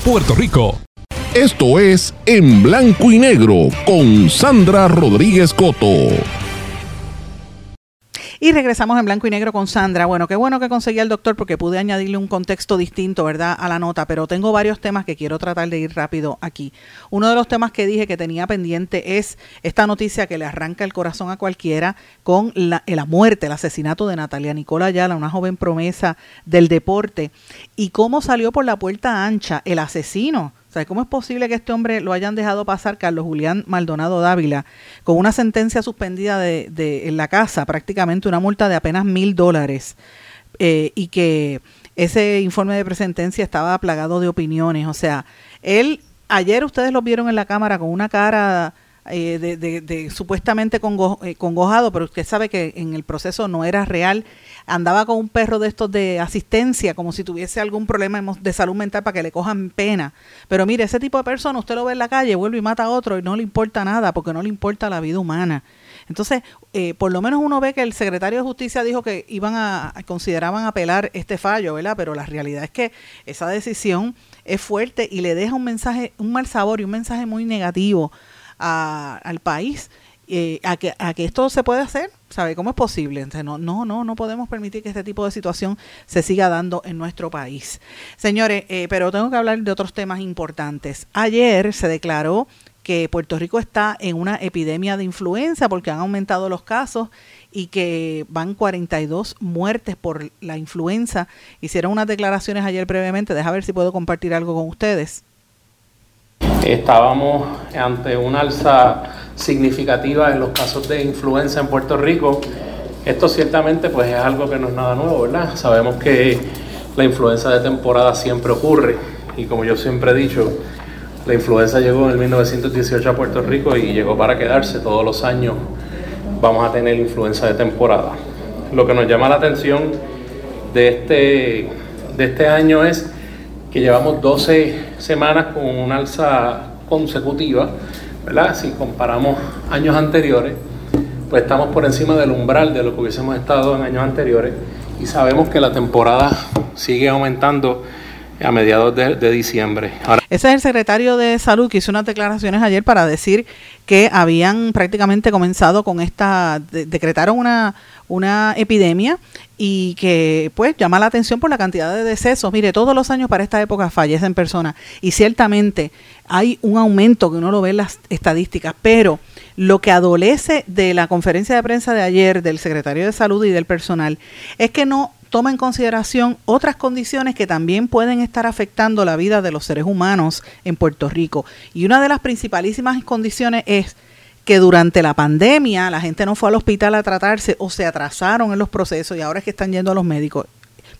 Puerto Rico. Esto es En Blanco y Negro con Sandra Rodríguez Coto. Y regresamos en blanco y negro con Sandra. Bueno, qué bueno que conseguí al doctor porque pude añadirle un contexto distinto, ¿verdad?, a la nota, pero tengo varios temas que quiero tratar de ir rápido aquí. Uno de los temas que dije que tenía pendiente es esta noticia que le arranca el corazón a cualquiera con la, la muerte, el asesinato de Natalia Nicola Ayala, una joven promesa del deporte, y cómo salió por la puerta ancha el asesino. O sea, ¿cómo es posible que este hombre lo hayan dejado pasar, Carlos Julián Maldonado Dávila, con una sentencia suspendida de, de en la casa, prácticamente una multa de apenas mil dólares, eh, y que ese informe de presentencia estaba plagado de opiniones? O sea, él, ayer ustedes lo vieron en la cámara con una cara eh, de, de, supuestamente congo, eh, congojado, pero usted sabe que en el proceso no era real. Andaba con un perro de estos de asistencia, como si tuviese algún problema de salud mental para que le cojan pena. Pero mire, ese tipo de persona, usted lo ve en la calle, vuelve y mata a otro y no le importa nada, porque no le importa la vida humana. Entonces, eh, por lo menos uno ve que el secretario de Justicia dijo que iban a, consideraban apelar este fallo, ¿verdad? Pero la realidad es que esa decisión es fuerte y le deja un mensaje, un mal sabor y un mensaje muy negativo a, al país eh, a, que, a que esto se puede hacer. ¿Sabe cómo es posible? No, no, no, no podemos permitir que este tipo de situación se siga dando en nuestro país. Señores, eh, pero tengo que hablar de otros temas importantes. Ayer se declaró que Puerto Rico está en una epidemia de influenza porque han aumentado los casos y que van 42 muertes por la influenza. Hicieron unas declaraciones ayer brevemente. Deja ver si puedo compartir algo con ustedes. Estábamos ante una alza significativa en los casos de influenza en Puerto Rico. Esto ciertamente pues es algo que no es nada nuevo, ¿verdad? Sabemos que la influenza de temporada siempre ocurre y como yo siempre he dicho, la influenza llegó en el 1918 a Puerto Rico y llegó para quedarse todos los años. Vamos a tener influenza de temporada. Lo que nos llama la atención de este, de este año es que llevamos 12 semanas con una alza consecutiva, ¿verdad? Si comparamos años anteriores, pues estamos por encima del umbral de lo que hubiésemos estado en años anteriores y sabemos que la temporada sigue aumentando a mediados de, diciembre. Ese es el secretario de Salud que hizo unas declaraciones ayer para decir que habían prácticamente comenzado con esta, de, decretaron una, una epidemia y que pues llama la atención por la cantidad de decesos. Mire, todos los años para esta época fallecen personas y ciertamente hay un aumento que uno lo ve en las estadísticas, pero lo que adolece de la conferencia de prensa de ayer del secretario de Salud y del personal es que no toma en consideración otras condiciones que también pueden estar afectando la vida de los seres humanos en Puerto Rico. Y una de las principalísimas condiciones es que durante la pandemia la gente no fue al hospital a tratarse o se atrasaron en los procesos y ahora es que están yendo a los médicos.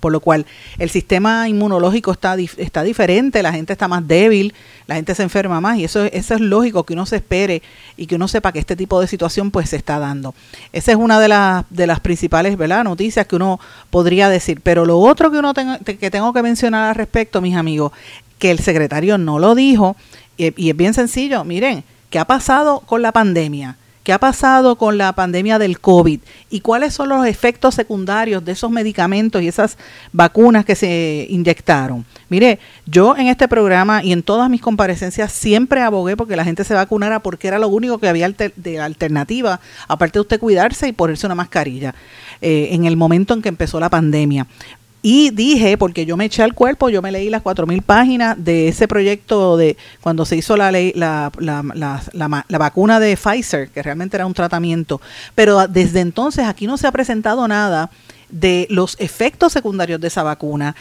Por lo cual el sistema inmunológico está, está diferente, la gente está más débil, la gente se enferma más y eso, eso es lógico que uno se espere y que uno sepa que este tipo de situación pues se está dando. Esa es una de, las de las principales ¿verdad? noticias que uno podría decir. Pero lo otro que, uno tengo, que tengo que mencionar al respecto, mis amigos, que el secretario no lo dijo y, y es bien sencillo, miren, ¿qué ha pasado con la pandemia? ¿Qué ha pasado con la pandemia del COVID? ¿Y cuáles son los efectos secundarios de esos medicamentos y esas vacunas que se inyectaron? Mire, yo en este programa y en todas mis comparecencias siempre abogué porque la gente se vacunara porque era lo único que había de alternativa, aparte de usted cuidarse y ponerse una mascarilla eh, en el momento en que empezó la pandemia. Y dije, porque yo me eché al cuerpo, yo me leí las cuatro mil páginas de ese proyecto de cuando se hizo la, ley, la, la, la, la, vacuna de Pfizer, que realmente era un tratamiento. Pero desde entonces aquí no se ha presentado nada de los efectos secundarios de esa vacuna.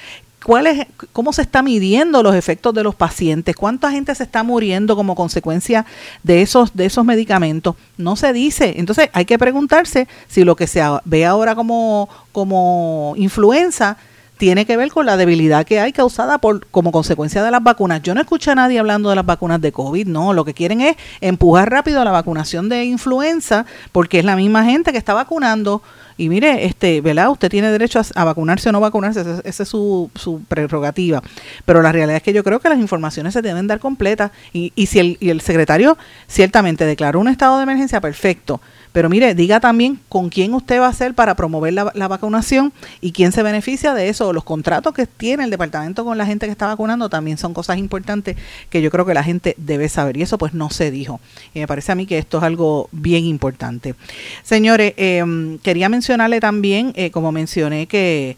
¿Cuál es, ¿Cómo se está midiendo los efectos de los pacientes? ¿Cuánta gente se está muriendo como consecuencia de esos, de esos medicamentos? No se dice. Entonces hay que preguntarse si lo que se ve ahora como, como influenza tiene que ver con la debilidad que hay causada por como consecuencia de las vacunas. Yo no escucho a nadie hablando de las vacunas de COVID, no, lo que quieren es empujar rápido la vacunación de influenza porque es la misma gente que está vacunando y mire, este, ¿verdad? Usted tiene derecho a, vacunarse o no vacunarse, esa, es su, su, prerrogativa. Pero la realidad es que yo creo que las informaciones se deben dar completas. Y, y si el, y el secretario ciertamente declaró un estado de emergencia, perfecto. Pero mire, diga también con quién usted va a hacer para promover la, vacunación y quién se beneficia de eso. Los contratos que tiene el departamento con la gente que está vacunando también son cosas importantes que yo creo que la gente debe saber. Y eso pues no se dijo. Y me parece a mí que esto es algo bien importante. Señores, eh, quería mencionarle también, eh, como mencioné, que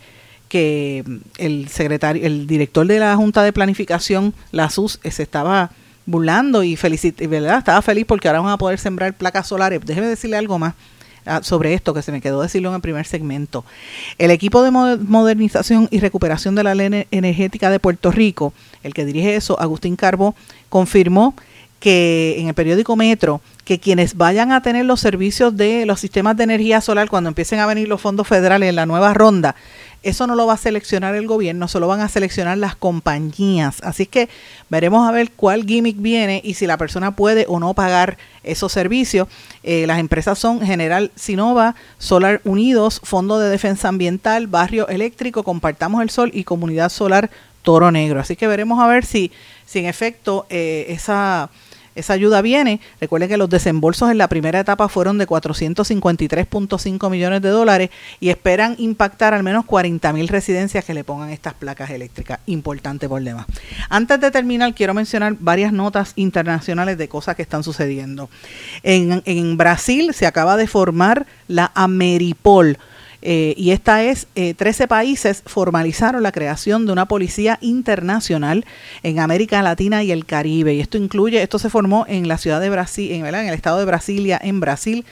que el secretario, el director de la Junta de Planificación, la SUS, eh, se estaba burlando y felicit ¿verdad? Estaba feliz porque ahora van a poder sembrar placas solares. Déjeme decirle algo más ah, sobre esto que se me quedó decirlo en el primer segmento. El equipo de modernización y recuperación de la ley energética de Puerto Rico, el que dirige eso, Agustín Carbo, confirmó que en el periódico Metro que quienes vayan a tener los servicios de los sistemas de energía solar cuando empiecen a venir los fondos federales en la nueva ronda, eso no lo va a seleccionar el gobierno, solo van a seleccionar las compañías. Así que veremos a ver cuál gimmick viene y si la persona puede o no pagar esos servicios. Eh, las empresas son General Sinova, Solar Unidos, Fondo de Defensa Ambiental, Barrio Eléctrico, Compartamos el Sol y Comunidad Solar Toro Negro. Así que veremos a ver si, si en efecto eh, esa esa ayuda viene. Recuerden que los desembolsos en la primera etapa fueron de 453.5 millones de dólares y esperan impactar al menos 40 mil residencias que le pongan estas placas eléctricas. Importante por demás. Antes de terminar, quiero mencionar varias notas internacionales de cosas que están sucediendo. En, en Brasil se acaba de formar la Ameripol eh, y esta es, eh, 13 países formalizaron la creación de una policía internacional en América Latina y el Caribe. Y esto incluye, esto se formó en la ciudad de Brasil, en, en el estado de Brasilia, en Brasil.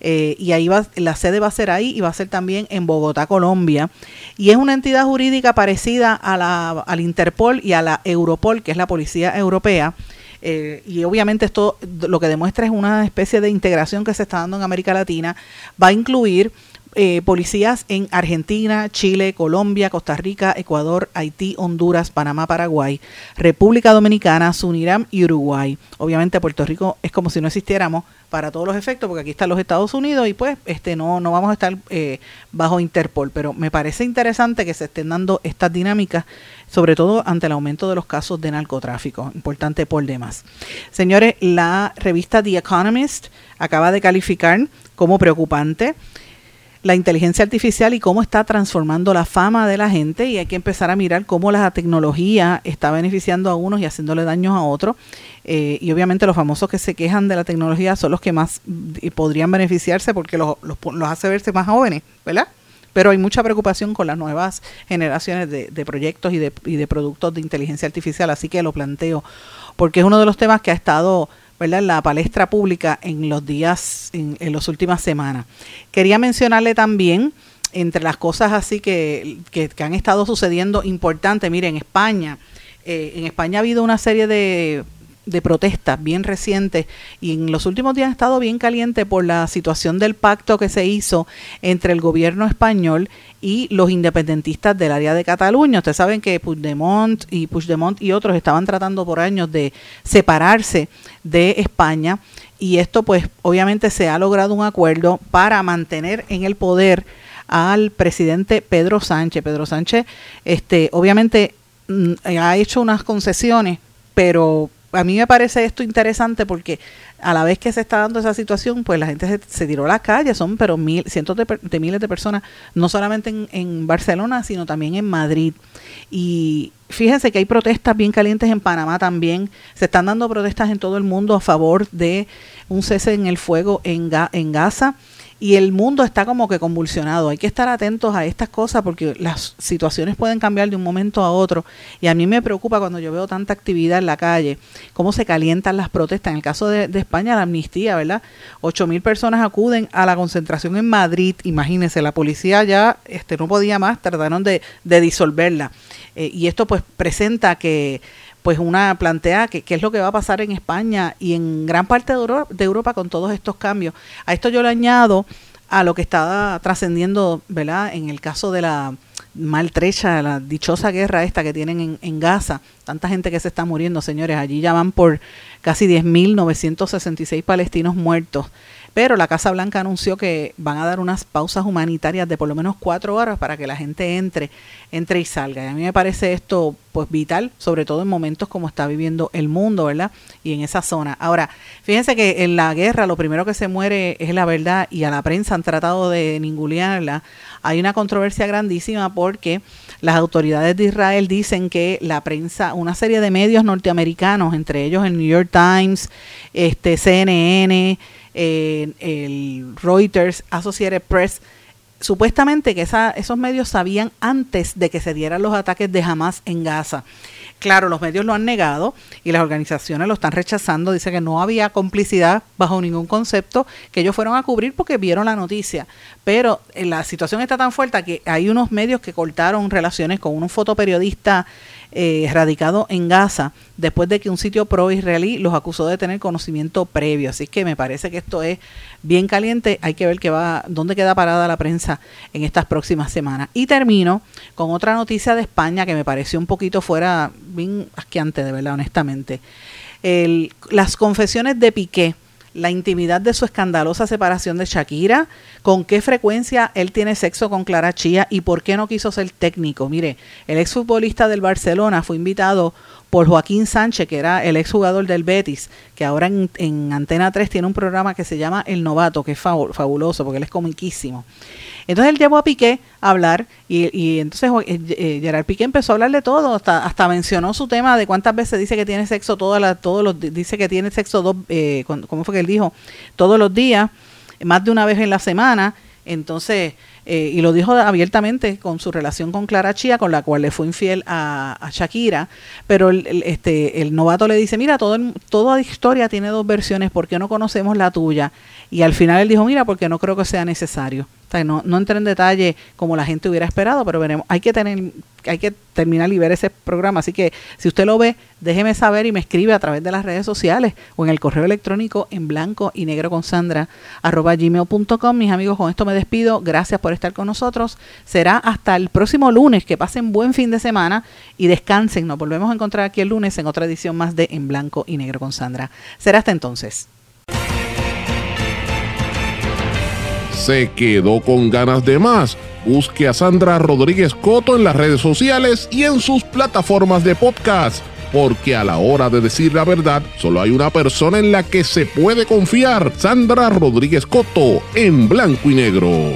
Eh, y ahí va, la sede va a ser ahí y va a ser también en Bogotá, Colombia. Y es una entidad jurídica parecida a la, al Interpol y a la Europol, que es la Policía Europea. Eh, y obviamente esto lo que demuestra es una especie de integración que se está dando en América Latina. Va a incluir eh, policías en Argentina, Chile, Colombia, Costa Rica, Ecuador, Haití, Honduras, Panamá, Paraguay, República Dominicana, Suniram y Uruguay. Obviamente Puerto Rico es como si no existiéramos para todos los efectos, porque aquí están los Estados Unidos y pues este no, no vamos a estar eh, bajo Interpol. Pero me parece interesante que se estén dando estas dinámicas, sobre todo ante el aumento de los casos de narcotráfico. Importante por demás. Señores, la revista The Economist acaba de calificar como preocupante la inteligencia artificial y cómo está transformando la fama de la gente y hay que empezar a mirar cómo la tecnología está beneficiando a unos y haciéndole daños a otros. Eh, y obviamente los famosos que se quejan de la tecnología son los que más mm, podrían beneficiarse porque los, los, los hace verse más jóvenes, ¿verdad? pero hay mucha preocupación con las nuevas generaciones de, de proyectos y de, y de productos de inteligencia artificial, así que lo planteo, porque es uno de los temas que ha estado ¿verdad? la palestra pública en los días, en, en las últimas semanas. Quería mencionarle también, entre las cosas así que, que, que han estado sucediendo importantes, mire, en España, eh, en España ha habido una serie de de protestas bien recientes y en los últimos días ha estado bien caliente por la situación del pacto que se hizo entre el gobierno español y los independentistas del área de Cataluña. Ustedes saben que Puigdemont y Puigdemont y otros estaban tratando por años de separarse de España y esto pues obviamente se ha logrado un acuerdo para mantener en el poder al presidente Pedro Sánchez. Pedro Sánchez este obviamente mm, ha hecho unas concesiones, pero a mí me parece esto interesante porque a la vez que se está dando esa situación, pues la gente se, tiró a la calle, son pero mil, cientos de, de miles de personas, no solamente en, en Barcelona, sino también en Madrid. Y fíjense que hay protestas bien calientes en Panamá también, se están dando protestas en todo el mundo a favor de un cese en el fuego en, en Gaza y el mundo está como que convulsionado. Hay que estar atentos a estas cosas porque las situaciones pueden cambiar de un momento a otro. Y a mí me preocupa cuando yo veo tanta actividad en la calle, cómo se calientan las protestas. En el caso de, España, la amnistía, ¿verdad? Ocho mil personas acuden a la concentración en Madrid. Imagínense, la policía ya este, no podía más, trataron de, de disolverla. Eh, y esto pues presenta que pues una plantea que qué es lo que va a pasar en España y en gran parte de Europa, de Europa con todos estos cambios. A esto yo le añado a lo que está trascendiendo, ¿verdad? En el caso de la maltrecha, la dichosa guerra esta que tienen en, en Gaza, tanta gente que se está muriendo, señores, allí ya van por casi 10.966 palestinos muertos. Pero la Casa Blanca anunció que van a dar unas pausas humanitarias de por lo menos cuatro horas para que la gente entre, entre y salga. Y a mí me parece esto pues vital, sobre todo en momentos como está viviendo el mundo, ¿verdad? Y en esa zona. Ahora, fíjense que en la guerra lo primero que se muere es la verdad y a la prensa han tratado de ningunearla. Hay una controversia grandísima porque las autoridades de Israel dicen que la prensa, una serie de medios norteamericanos, entre ellos el New York Times, este CNN, eh, el Reuters, Associated Press, supuestamente que esa, esos medios sabían antes de que se dieran los ataques de Hamas en Gaza. Claro, los medios lo han negado y las organizaciones lo están rechazando. Dice que no había complicidad bajo ningún concepto, que ellos fueron a cubrir porque vieron la noticia. Pero eh, la situación está tan fuerte que hay unos medios que cortaron relaciones con un fotoperiodista eh, radicado en Gaza después de que un sitio pro-israelí los acusó de tener conocimiento previo. Así que me parece que esto es bien caliente. Hay que ver qué va, dónde queda parada la prensa en estas próximas semanas. Y termino con otra noticia de España que me pareció un poquito fuera, bien asqueante, de verdad, honestamente. Las confesiones de Piqué la intimidad de su escandalosa separación de Shakira, con qué frecuencia él tiene sexo con Clara Chía y por qué no quiso ser técnico. Mire, el exfutbolista del Barcelona fue invitado por Joaquín Sánchez, que era el exjugador del Betis, que ahora en, en Antena 3 tiene un programa que se llama El Novato, que es fabu- fabuloso porque él es comiquísimo. Entonces él llevó a Piqué a hablar y, entonces eh, eh, Gerard Piqué empezó a hablar de todo, hasta, hasta mencionó su tema de cuántas veces dice que tiene sexo todas las, todos los, di- dice que tiene sexo dos, eh, ¿cómo fue que él dijo? Todos los días, más de una vez en la semana. Entonces, eh, y lo dijo abiertamente con su relación con Clara Chía, con la cual le fue infiel a, Shakira, pero el, este, el novato le dice, mira, todo toda historia tiene dos versiones, ¿por qué no conocemos la tuya? Y al final él dijo, mira, porque no creo que sea necesario. No, no entré en detalle como la gente hubiera esperado, pero veremos. Hay que tener, hay que terminar y ver ese programa. Así que si usted lo ve, déjeme saber y me escribe a través de las redes sociales o en el correo electrónico en blanco y negro con Sandra arroba gmail.com. Mis amigos, con esto me despido. Gracias por estar con nosotros. Será hasta el próximo lunes. Que pasen buen fin de semana y descansen. Nos volvemos a encontrar aquí el lunes en otra edición más de En Blanco y Negro con Sandra. Será hasta entonces. ¿Se quedó con ganas de más? Busque a Sandra Rodríguez Coto en las redes sociales y en sus plataformas de podcast, porque a la hora de decir la verdad, solo hay una persona en la que se puede confiar, Sandra Rodríguez Coto, en blanco y negro.